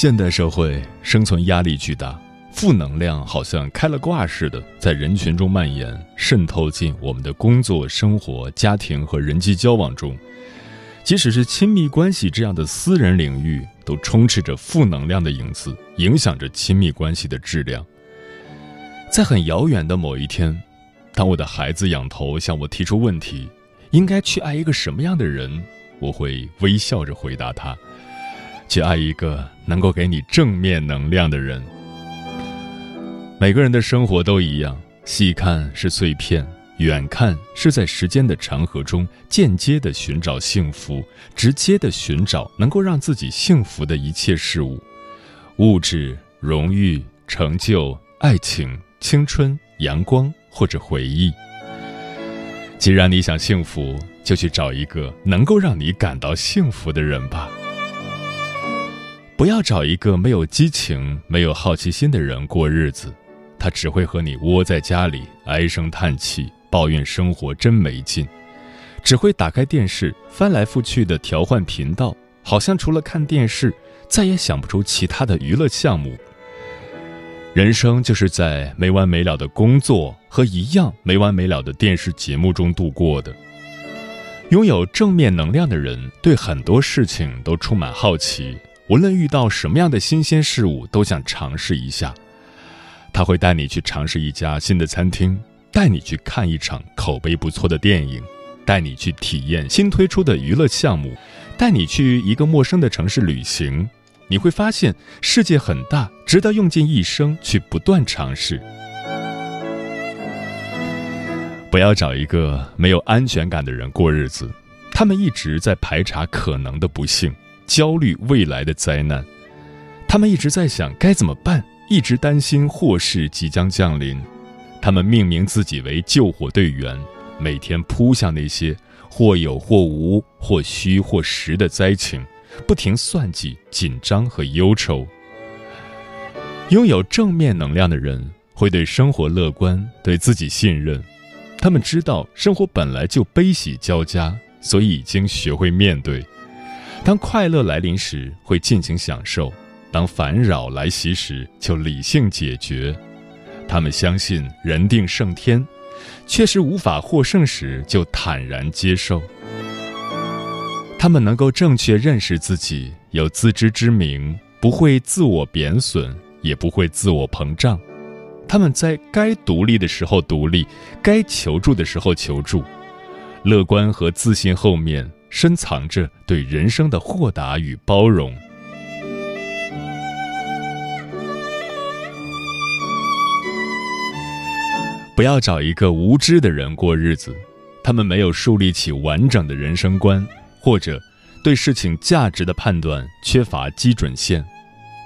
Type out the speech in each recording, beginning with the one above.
现代社会生存压力巨大，负能量好像开了挂似的，在人群中蔓延，渗透进我们的工作、生活、家庭和人际交往中。即使是亲密关系这样的私人领域，都充斥着负能量的影子，影响着亲密关系的质量。在很遥远的某一天，当我的孩子仰头向我提出问题：“应该去爱一个什么样的人？”我会微笑着回答他。去爱一个能够给你正面能量的人。每个人的生活都一样，细看是碎片，远看是在时间的长河中间接的寻找幸福，直接的寻找能够让自己幸福的一切事物：物质、荣誉、成就、爱情、青春、阳光或者回忆。既然你想幸福，就去找一个能够让你感到幸福的人吧。不要找一个没有激情、没有好奇心的人过日子，他只会和你窝在家里唉声叹气，抱怨生活真没劲，只会打开电视翻来覆去的调换频道，好像除了看电视，再也想不出其他的娱乐项目。人生就是在没完没了的工作和一样没完没了的电视节目中度过的。拥有正面能量的人，对很多事情都充满好奇。无论遇到什么样的新鲜事物，都想尝试一下。他会带你去尝试一家新的餐厅，带你去看一场口碑不错的电影，带你去体验新推出的娱乐项目，带你去一个陌生的城市旅行。你会发现世界很大，值得用尽一生去不断尝试。不要找一个没有安全感的人过日子，他们一直在排查可能的不幸。焦虑未来的灾难，他们一直在想该怎么办，一直担心祸事即将降临。他们命名自己为救火队员，每天扑向那些或有或无、或虚或实的灾情，不停算计、紧张和忧愁。拥有正面能量的人会对生活乐观，对自己信任。他们知道生活本来就悲喜交加，所以已经学会面对。当快乐来临时，会尽情享受；当烦扰来袭时，就理性解决。他们相信人定胜天，确实无法获胜时，就坦然接受。他们能够正确认识自己，有自知之明，不会自我贬损，也不会自我膨胀。他们在该独立的时候独立，该求助的时候求助。乐观和自信后面。深藏着对人生的豁达与包容。不要找一个无知的人过日子，他们没有树立起完整的人生观，或者对事情价值的判断缺乏基准线。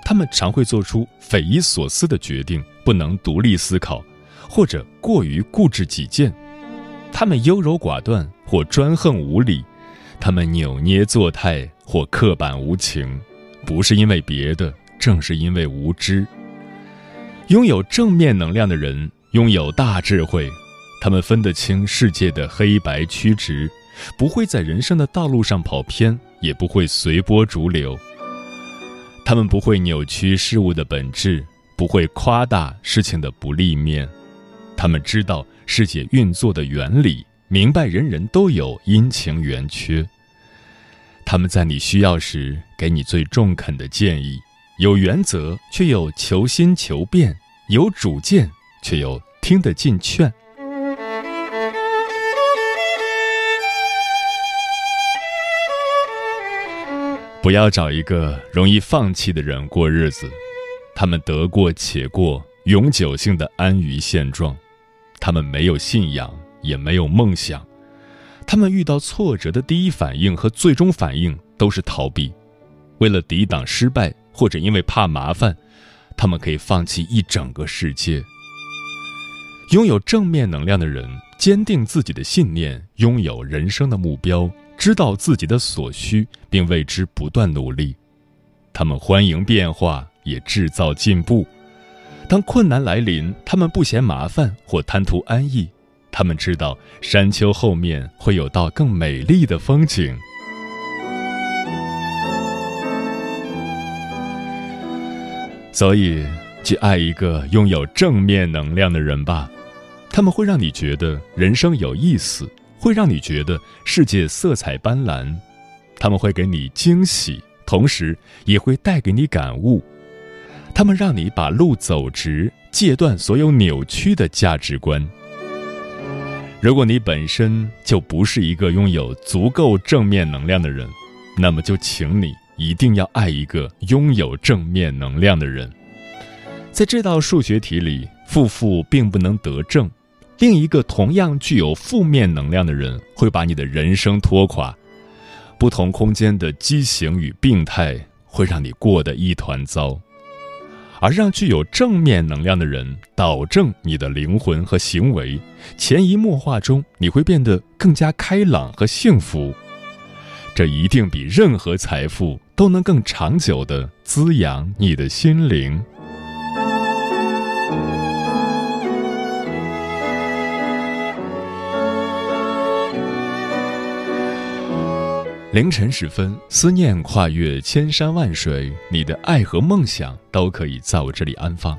他们常会做出匪夷所思的决定，不能独立思考，或者过于固执己见。他们优柔寡断或专横无理。他们扭捏作态或刻板无情，不是因为别的，正是因为无知。拥有正面能量的人拥有大智慧，他们分得清世界的黑白曲直，不会在人生的道路上跑偏，也不会随波逐流。他们不会扭曲事物的本质，不会夸大事情的不利面。他们知道世界运作的原理。明白人人都有阴晴圆缺，他们在你需要时给你最中肯的建议，有原则却又求新求变，有主见却又听得进劝。不要找一个容易放弃的人过日子，他们得过且过，永久性的安于现状，他们没有信仰，也没有梦想，他们遇到挫折的第一反应和最终反应都是逃避，为了抵挡失败，或者因为怕麻烦，他们可以放弃一整个世界。拥有正面能量的人，坚定自己的信念，拥有人生的目标。知道自己的所需，并为之不断努力。他们欢迎变化，也制造进步。当困难来临，他们不嫌麻烦或贪图安逸。他们知道山丘后面会有道更美丽的风景。所以，去爱一个拥有正面能量的人吧。他们会让你觉得人生有意思。会让你觉得世界色彩斑斓，他们会给你惊喜，同时也会带给你感悟。他们让你把路走直，戒断所有扭曲的价值观。如果你本身就不是一个拥有足够正面能量的人，那么就请你一定要爱一个拥有正面能量的人。在这道数学题里，负负并不能得正。另一个同样具有负面能量的人，会把你的人生拖垮。不同空间的畸形与病态，会让你过得一团糟。而让具有正面能量的人导正你的灵魂和行为，潜移默化中，你会变得更加开朗和幸福。这一定比任何财富都能更长久的滋养你的心灵。凌晨时分，思念跨越千山万水，你的爱和梦想都可以在我这里安放。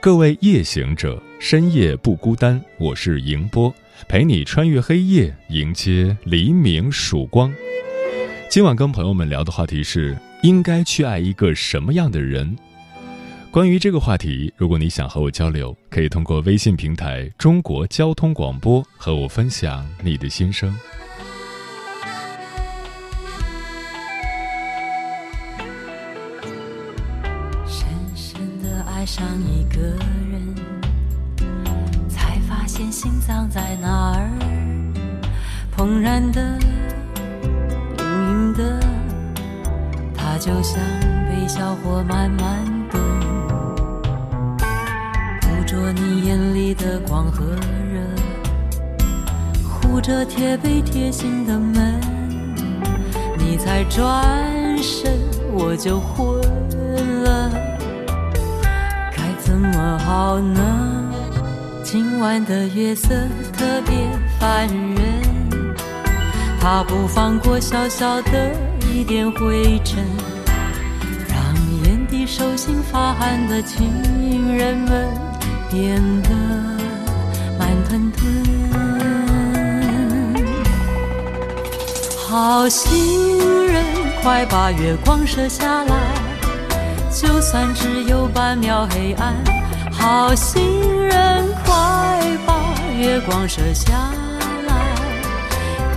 各位夜行者，深夜不孤单，我是迎波，陪你穿越黑夜，迎接黎明曙光。今晚跟朋友们聊的话题是：应该去爱一个什么样的人？关于这个话题，如果你想和我交流，可以通过微信平台“中国交通广播”和我分享你的心声。爱上一个人，才发现心脏在哪儿，怦然的、隐隐的，它就像被小火慢慢炖，捕捉你眼里的光和热，护着贴背贴心的门，你才转身，我就昏么好呢？今晚的月色特别烦人，它不放过小小的一点灰尘，让眼底手心发汗的情人们变得慢吞吞。好心人，快把月光射下来。就算只有半秒黑暗，好心人，快把月光射下来，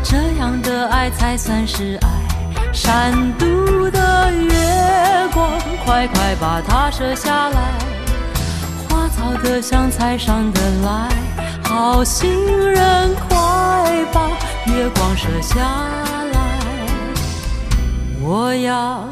这样的爱才算是爱。闪度的月光，快快把它射下来，花草的香，菜上的来，好心人，快把月光射下来，我要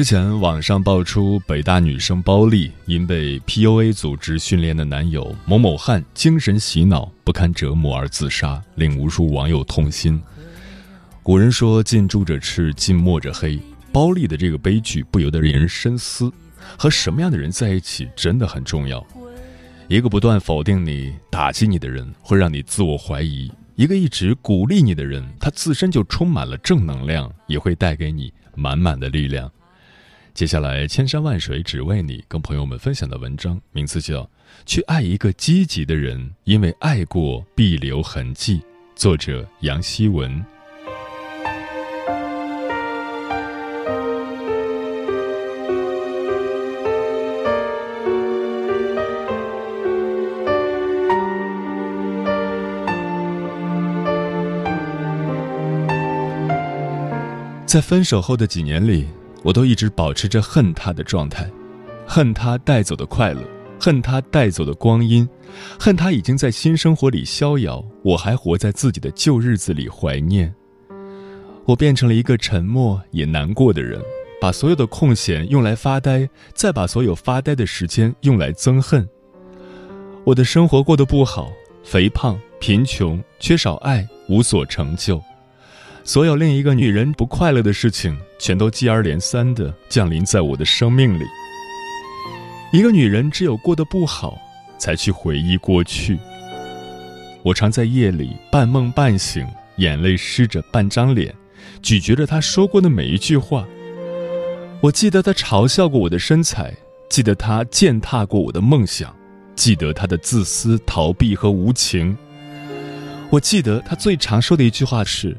之前网上爆出北大女生包丽因被 PUA 组织训练的男友某某汉精神洗脑不堪折磨而自杀，令无数网友痛心。古人说“近朱者赤，近墨者黑”，包丽的这个悲剧不由得令人深思：和什么样的人在一起真的很重要。一个不断否定你、打击你的人，会让你自我怀疑；一个一直鼓励你的人，他自身就充满了正能量，也会带给你满满的力量。接下来，千山万水只为你，跟朋友们分享的文章名字叫《去爱一个积极的人》，因为爱过必留痕迹。作者杨希文。在分手后的几年里，我都一直保持着恨他的状态，恨他带走的快乐，恨他带走的光阴，恨他已经在新生活里逍遥，我还活在自己的旧日子里怀念。我变成了一个沉默也难过的人，把所有的空闲用来发呆，再把所有发呆的时间用来憎恨。我的生活过得不好，肥胖、贫穷、缺少爱、无所成就。所有另一个女人不快乐的事情，全都接二连三地降临在我的生命里。一个女人只有过得不好，才去回忆过去。我常在夜里半梦半醒，眼泪湿着半张脸，咀嚼着她说过的每一句话。我记得她嘲笑过我的身材，记得她践踏过我的梦想，记得她的自私、逃避和无情。我记得她最常说的一句话是。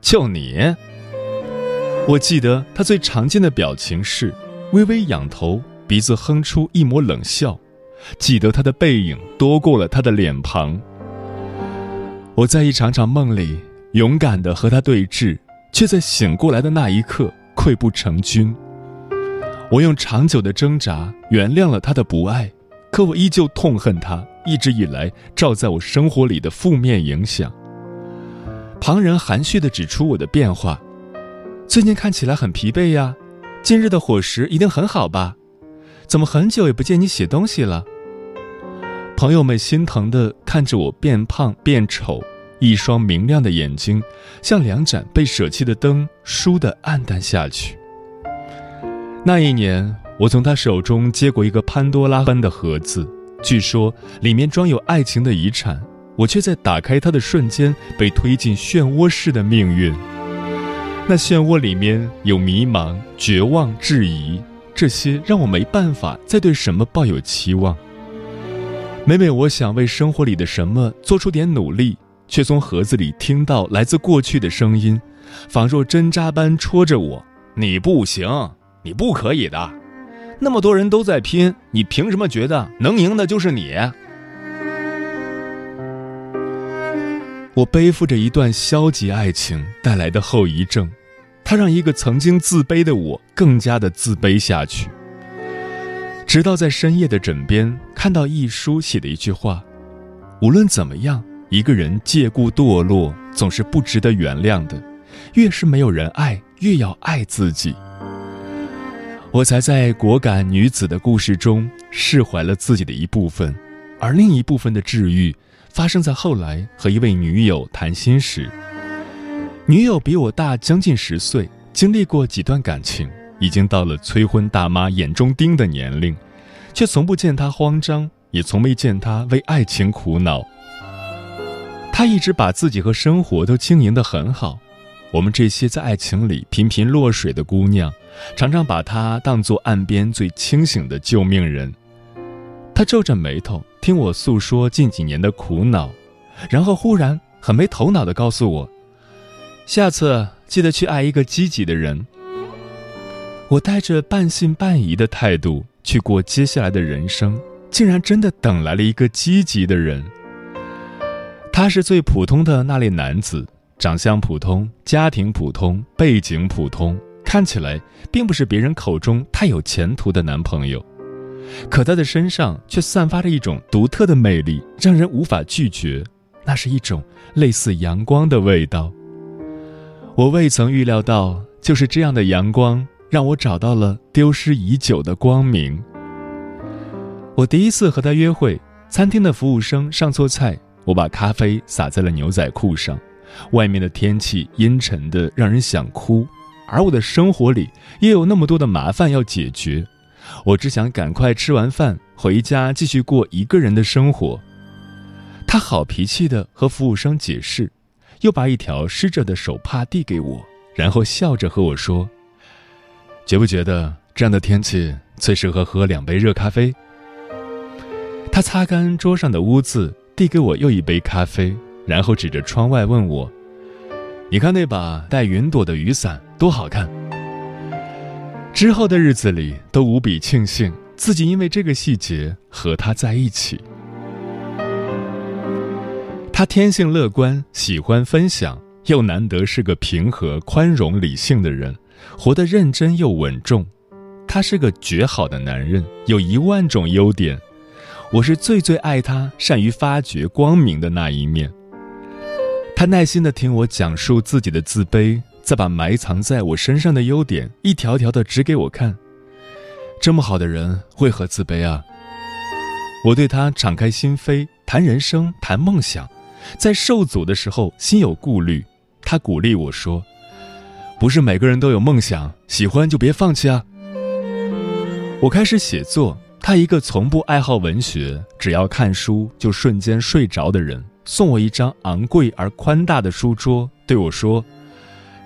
就你，我记得他最常见的表情是微微仰头，鼻子哼出一抹冷笑。记得他的背影多过了他的脸庞。我在一场场梦里勇敢地和他对峙，却在醒过来的那一刻溃不成军。我用长久的挣扎原谅了他的不爱，可我依旧痛恨他一直以来照在我生活里的负面影响。旁人含蓄地指出我的变化，最近看起来很疲惫呀。近日的伙食一定很好吧？怎么很久也不见你写东西了？朋友们心疼地看着我变胖变丑，一双明亮的眼睛像两盏被舍弃的灯，倏地暗淡下去。那一年，我从他手中接过一个潘多拉般的盒子，据说里面装有爱情的遗产。我却在打开它的瞬间被推进漩涡式的命运。那漩涡里面有迷茫、绝望、质疑，这些让我没办法再对什么抱有期望。每每我想为生活里的什么做出点努力，却从盒子里听到来自过去的声音，仿若针扎般戳着我：“你不行，你不可以的，那么多人都在拼，你凭什么觉得能赢的就是你？”我背负着一段消极爱情带来的后遗症，它让一个曾经自卑的我更加的自卑下去。直到在深夜的枕边看到一书写的一句话：“无论怎么样，一个人借故堕落总是不值得原谅的。越是没有人爱，越要爱自己。”我才在果敢女子的故事中释怀了自己的一部分，而另一部分的治愈。发生在后来和一位女友谈心时，女友比我大将近十岁，经历过几段感情，已经到了催婚大妈眼中钉的年龄，却从不见她慌张，也从没见她为爱情苦恼。她一直把自己和生活都经营得很好，我们这些在爱情里频频落水的姑娘，常常把她当作岸边最清醒的救命人。她皱着眉头。听我诉说近几年的苦恼，然后忽然很没头脑的告诉我：“下次记得去爱一个积极的人。”我带着半信半疑的态度去过接下来的人生，竟然真的等来了一个积极的人。他是最普通的那类男子，长相普通，家庭普通，背景普通，看起来并不是别人口中太有前途的男朋友。可他的身上却散发着一种独特的魅力，让人无法拒绝。那是一种类似阳光的味道。我未曾预料到，就是这样的阳光，让我找到了丢失已久的光明。我第一次和他约会，餐厅的服务生上错菜，我把咖啡洒在了牛仔裤上。外面的天气阴沉的让人想哭，而我的生活里也有那么多的麻烦要解决。我只想赶快吃完饭回家，继续过一个人的生活。他好脾气的和服务生解释，又把一条湿着的手帕递给我，然后笑着和我说：“觉不觉得这样的天气最适合喝两杯热咖啡？”他擦干桌上的污渍，递给我又一杯咖啡，然后指着窗外问我：“你看那把带云朵的雨伞多好看。”之后的日子里都无比庆幸自己因为这个细节和他在一起。他天性乐观，喜欢分享，又难得是个平和、宽容、理性的人，活得认真又稳重。他是个绝好的男人，有一万种优点。我是最最爱他，善于发掘光明的那一面。他耐心地听我讲述自己的自卑，再把埋藏在我身上的优点一条条的指给我看。这么好的人，为何自卑啊？我对他敞开心扉，谈人生，谈梦想。在受阻的时候，心有顾虑，他鼓励我说：“不是每个人都有梦想，喜欢就别放弃啊。”我开始写作，他一个从不爱好文学，只要看书就瞬间睡着的人，送我一张昂贵而宽大的书桌，对我说：“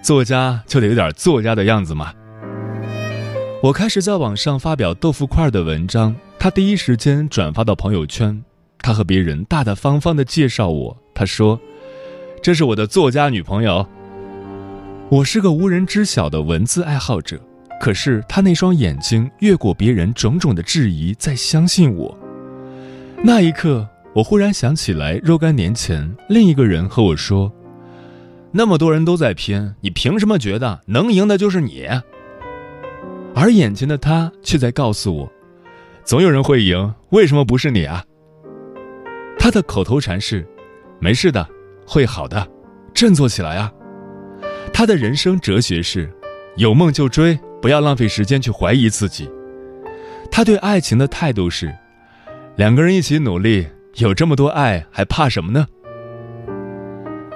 作家就得有点作家的样子嘛。”我开始在网上发表豆腐块的文章，他第一时间转发到朋友圈，他和别人大大方方地介绍我。他说：“这是我的作家女朋友。”我是个无人知晓的文字爱好者，可是他那双眼睛越过别人种种的质疑，在相信我。那一刻，我忽然想起来，若干年前另一个人和我说：“那么多人都在拼，你凭什么觉得能赢的就是你？”而眼前的他却在告诉我：“总有人会赢，为什么不是你啊？”他的口头禅是。没事的，会好的，振作起来啊！他的人生哲学是：有梦就追，不要浪费时间去怀疑自己。他对爱情的态度是：两个人一起努力，有这么多爱，还怕什么呢？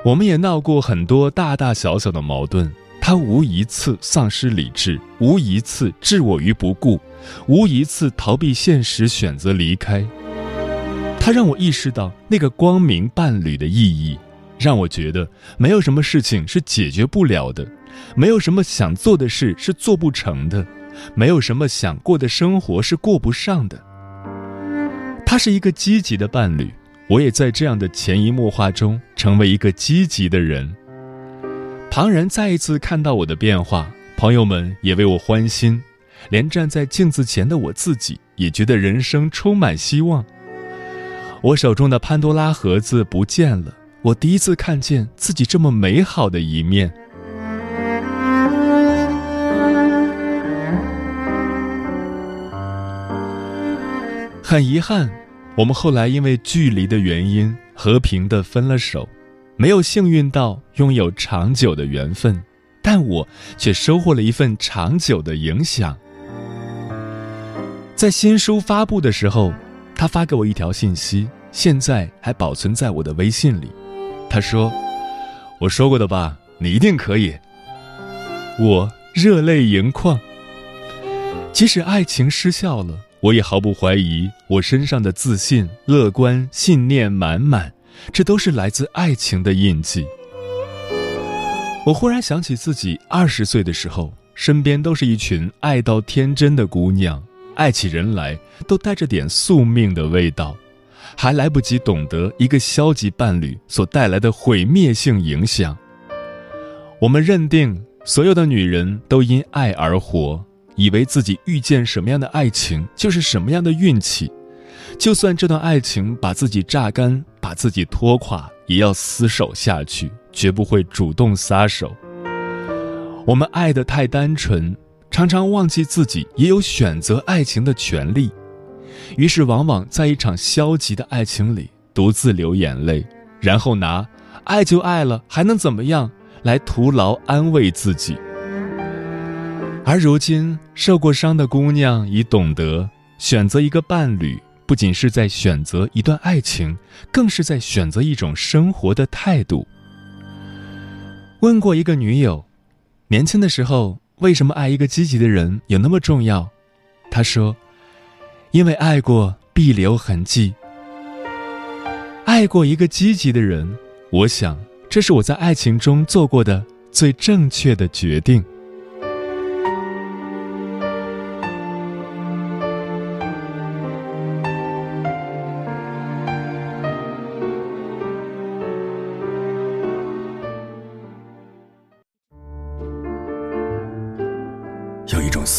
我们也闹过很多大大小小的矛盾，他无一次丧失理智，无一次置我于不顾，无一次逃避现实，选择离开。他让我意识到那个光明伴侣的意义，让我觉得没有什么事情是解决不了的，没有什么想做的事是做不成的，没有什么想过的生活是过不上的。他是一个积极的伴侣，我也在这样的潜移默化中成为一个积极的人。旁人再一次看到我的变化，朋友们也为我欢心，连站在镜子前的我自己也觉得人生充满希望。我手中的潘多拉盒子不见了，我第一次看见自己这么美好的一面。很遗憾，我们后来因为距离的原因和平的分了手，没有幸运到拥有长久的缘分，但我却收获了一份长久的影响。在新书发布的时候。他发给我一条信息，现在还保存在我的微信里。他说：“我说过的吧，你一定可以。”我热泪盈眶。即使爱情失效了，我也毫不怀疑我身上的自信、乐观、信念满满，这都是来自爱情的印记。我忽然想起自己二十岁的时候，身边都是一群爱到天真的姑娘。爱起人来都带着点宿命的味道，还来不及懂得一个消极伴侣所带来的毁灭性影响。我们认定所有的女人都因爱而活，以为自己遇见什么样的爱情就是什么样的运气，就算这段爱情把自己榨干、把自己拖垮，也要厮守下去，绝不会主动撒手。我们爱的太单纯。常常忘记自己也有选择爱情的权利，于是往往在一场消极的爱情里独自流眼泪，然后拿“爱就爱了，还能怎么样”来徒劳安慰自己。而如今受过伤的姑娘已懂得，选择一个伴侣，不仅是在选择一段爱情，更是在选择一种生活的态度。问过一个女友，年轻的时候。为什么爱一个积极的人有那么重要？她说：“因为爱过必留痕迹。爱过一个积极的人，我想这是我在爱情中做过的最正确的决定。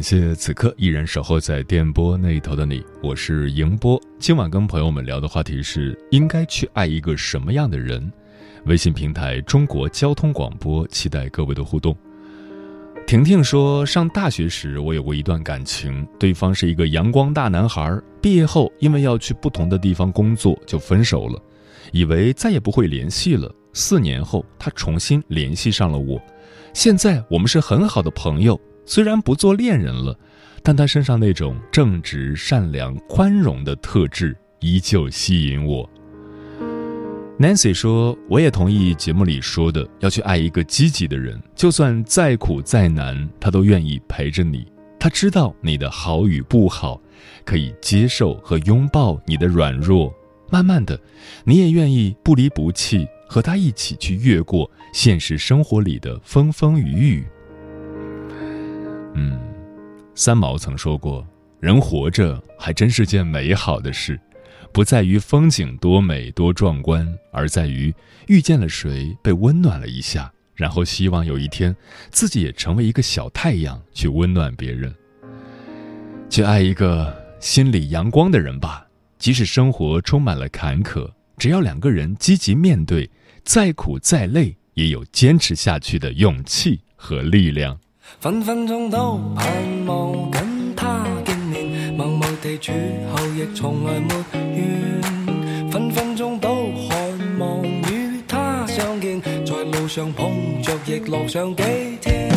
感谢此刻依然守候在电波那头的你，我是迎波。今晚跟朋友们聊的话题是：应该去爱一个什么样的人？微信平台中国交通广播，期待各位的互动。婷婷说，上大学时我有过一段感情，对方是一个阳光大男孩。毕业后，因为要去不同的地方工作，就分手了，以为再也不会联系了。四年后，他重新联系上了我，现在我们是很好的朋友。虽然不做恋人了，但他身上那种正直、善良、宽容的特质依旧吸引我。Nancy 说：“我也同意节目里说的，要去爱一个积极的人，就算再苦再难，他都愿意陪着你。他知道你的好与不好，可以接受和拥抱你的软弱。慢慢的，你也愿意不离不弃，和他一起去越过现实生活里的风风雨雨。”嗯，三毛曾说过：“人活着还真是件美好的事，不在于风景多美多壮观，而在于遇见了谁被温暖了一下，然后希望有一天自己也成为一个小太阳，去温暖别人。去爱一个心里阳光的人吧，即使生活充满了坎坷，只要两个人积极面对，再苦再累，也有坚持下去的勇气和力量。”分分钟都盼望跟他见面，默默地处后亦从来没怨。分分钟都渴望与他相见，在路上碰着亦乐上几天。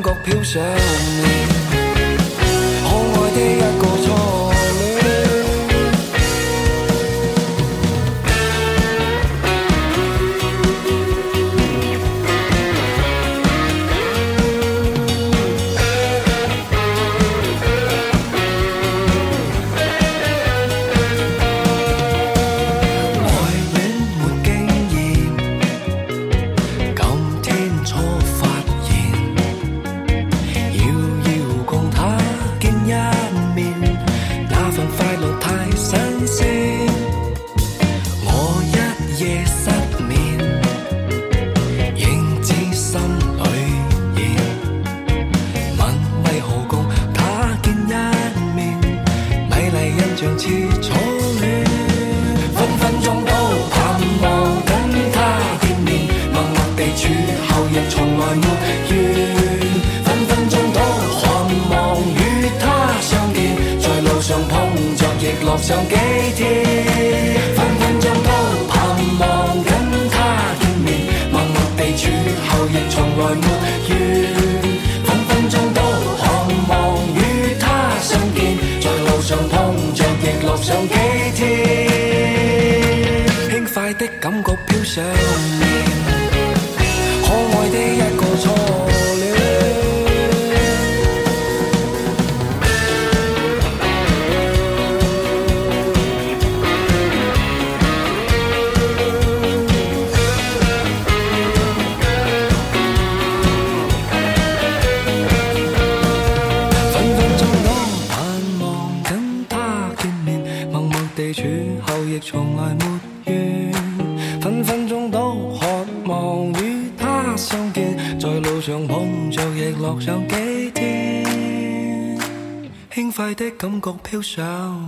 感觉飘上面，在路上碰着亦乐上几天。轻快的感觉飘上愉快的感觉飘上。